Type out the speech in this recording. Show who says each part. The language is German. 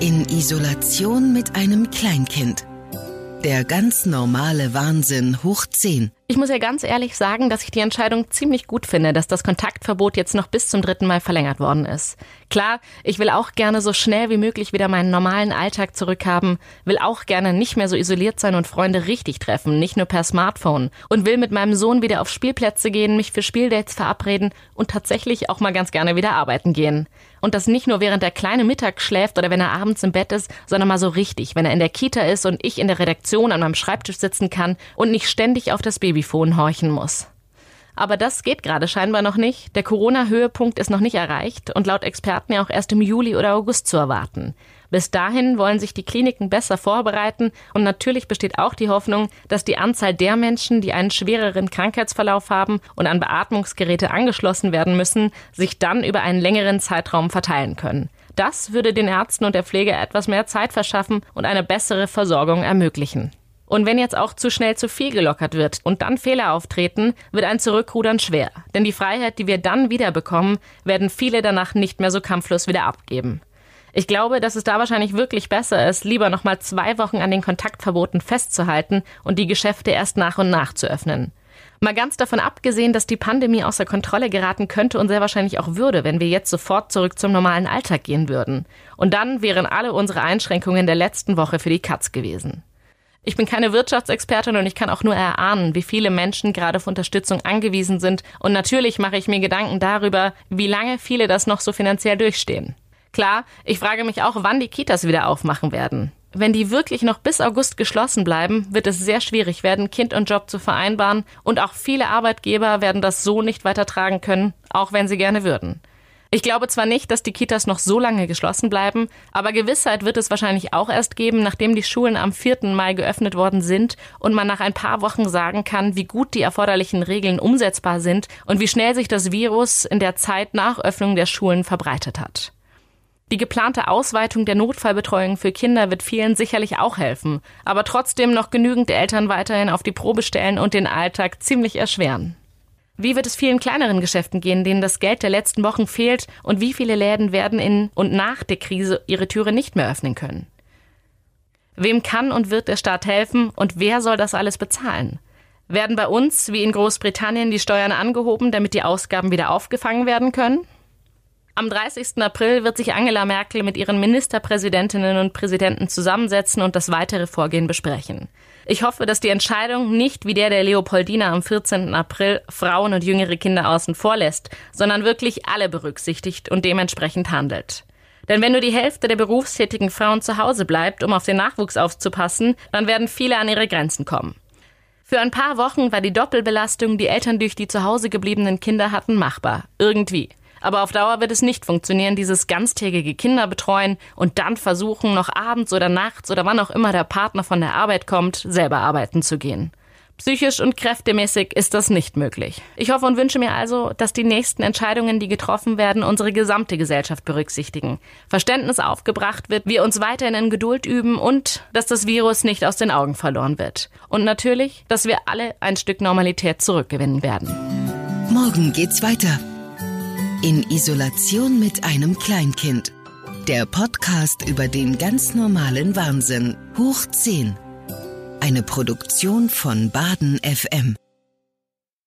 Speaker 1: In Isolation mit einem Kleinkind. Der ganz normale Wahnsinn hoch 10.
Speaker 2: Ich muss ja ganz ehrlich sagen, dass ich die Entscheidung ziemlich gut finde, dass das Kontaktverbot jetzt noch bis zum dritten Mal verlängert worden ist. Klar, ich will auch gerne so schnell wie möglich wieder meinen normalen Alltag zurückhaben, will auch gerne nicht mehr so isoliert sein und Freunde richtig treffen, nicht nur per Smartphone und will mit meinem Sohn wieder auf Spielplätze gehen, mich für Spieldates verabreden und tatsächlich auch mal ganz gerne wieder arbeiten gehen. Und das nicht nur während der kleine Mittag schläft oder wenn er abends im Bett ist, sondern mal so richtig, wenn er in der Kita ist und ich in der Redaktion an meinem Schreibtisch sitzen kann und nicht ständig auf das Baby Babyfon horchen muss. Aber das geht gerade scheinbar noch nicht. Der Corona-Höhepunkt ist noch nicht erreicht und laut Experten ja auch erst im Juli oder August zu erwarten. Bis dahin wollen sich die Kliniken besser vorbereiten und natürlich besteht auch die Hoffnung, dass die Anzahl der Menschen, die einen schwereren Krankheitsverlauf haben und an Beatmungsgeräte angeschlossen werden müssen, sich dann über einen längeren Zeitraum verteilen können. Das würde den Ärzten und der Pflege etwas mehr Zeit verschaffen und eine bessere Versorgung ermöglichen. Und wenn jetzt auch zu schnell zu viel gelockert wird und dann Fehler auftreten, wird ein Zurückrudern schwer. Denn die Freiheit, die wir dann wieder bekommen, werden viele danach nicht mehr so kampflos wieder abgeben. Ich glaube, dass es da wahrscheinlich wirklich besser ist, lieber nochmal zwei Wochen an den Kontaktverboten festzuhalten und die Geschäfte erst nach und nach zu öffnen. Mal ganz davon abgesehen, dass die Pandemie außer Kontrolle geraten könnte und sehr wahrscheinlich auch würde, wenn wir jetzt sofort zurück zum normalen Alltag gehen würden. Und dann wären alle unsere Einschränkungen der letzten Woche für die Katz gewesen. Ich bin keine Wirtschaftsexpertin und ich kann auch nur erahnen, wie viele Menschen gerade auf Unterstützung angewiesen sind. Und natürlich mache ich mir Gedanken darüber, wie lange viele das noch so finanziell durchstehen. Klar, ich frage mich auch, wann die Kitas wieder aufmachen werden. Wenn die wirklich noch bis August geschlossen bleiben, wird es sehr schwierig werden, Kind und Job zu vereinbaren. Und auch viele Arbeitgeber werden das so nicht weitertragen können, auch wenn sie gerne würden. Ich glaube zwar nicht, dass die Kitas noch so lange geschlossen bleiben, aber Gewissheit wird es wahrscheinlich auch erst geben, nachdem die Schulen am 4. Mai geöffnet worden sind und man nach ein paar Wochen sagen kann, wie gut die erforderlichen Regeln umsetzbar sind und wie schnell sich das Virus in der Zeit nach Öffnung der Schulen verbreitet hat. Die geplante Ausweitung der Notfallbetreuung für Kinder wird vielen sicherlich auch helfen, aber trotzdem noch genügend Eltern weiterhin auf die Probe stellen und den Alltag ziemlich erschweren. Wie wird es vielen kleineren Geschäften gehen, denen das Geld der letzten Wochen fehlt und wie viele Läden werden in und nach der Krise ihre Türe nicht mehr öffnen können? Wem kann und wird der Staat helfen und wer soll das alles bezahlen? Werden bei uns, wie in Großbritannien, die Steuern angehoben, damit die Ausgaben wieder aufgefangen werden können? Am 30. April wird sich Angela Merkel mit ihren Ministerpräsidentinnen und Präsidenten zusammensetzen und das weitere Vorgehen besprechen. Ich hoffe, dass die Entscheidung nicht wie der der Leopoldina am 14. April Frauen und jüngere Kinder außen vor lässt, sondern wirklich alle berücksichtigt und dementsprechend handelt. Denn wenn nur die Hälfte der berufstätigen Frauen zu Hause bleibt, um auf den Nachwuchs aufzupassen, dann werden viele an ihre Grenzen kommen. Für ein paar Wochen war die Doppelbelastung, die Eltern durch die zu Hause gebliebenen Kinder hatten, machbar. Irgendwie. Aber auf Dauer wird es nicht funktionieren, dieses ganztägige Kinder betreuen und dann versuchen, noch abends oder nachts oder wann auch immer der Partner von der Arbeit kommt, selber arbeiten zu gehen. Psychisch und kräftemäßig ist das nicht möglich. Ich hoffe und wünsche mir also, dass die nächsten Entscheidungen, die getroffen werden, unsere gesamte Gesellschaft berücksichtigen. Verständnis aufgebracht wird, wir uns weiterhin in Geduld üben und dass das Virus nicht aus den Augen verloren wird. Und natürlich, dass wir alle ein Stück Normalität zurückgewinnen werden.
Speaker 1: Morgen geht's weiter. In Isolation mit einem Kleinkind. Der Podcast über den ganz normalen Wahnsinn. Hoch 10. Eine Produktion von Baden FM.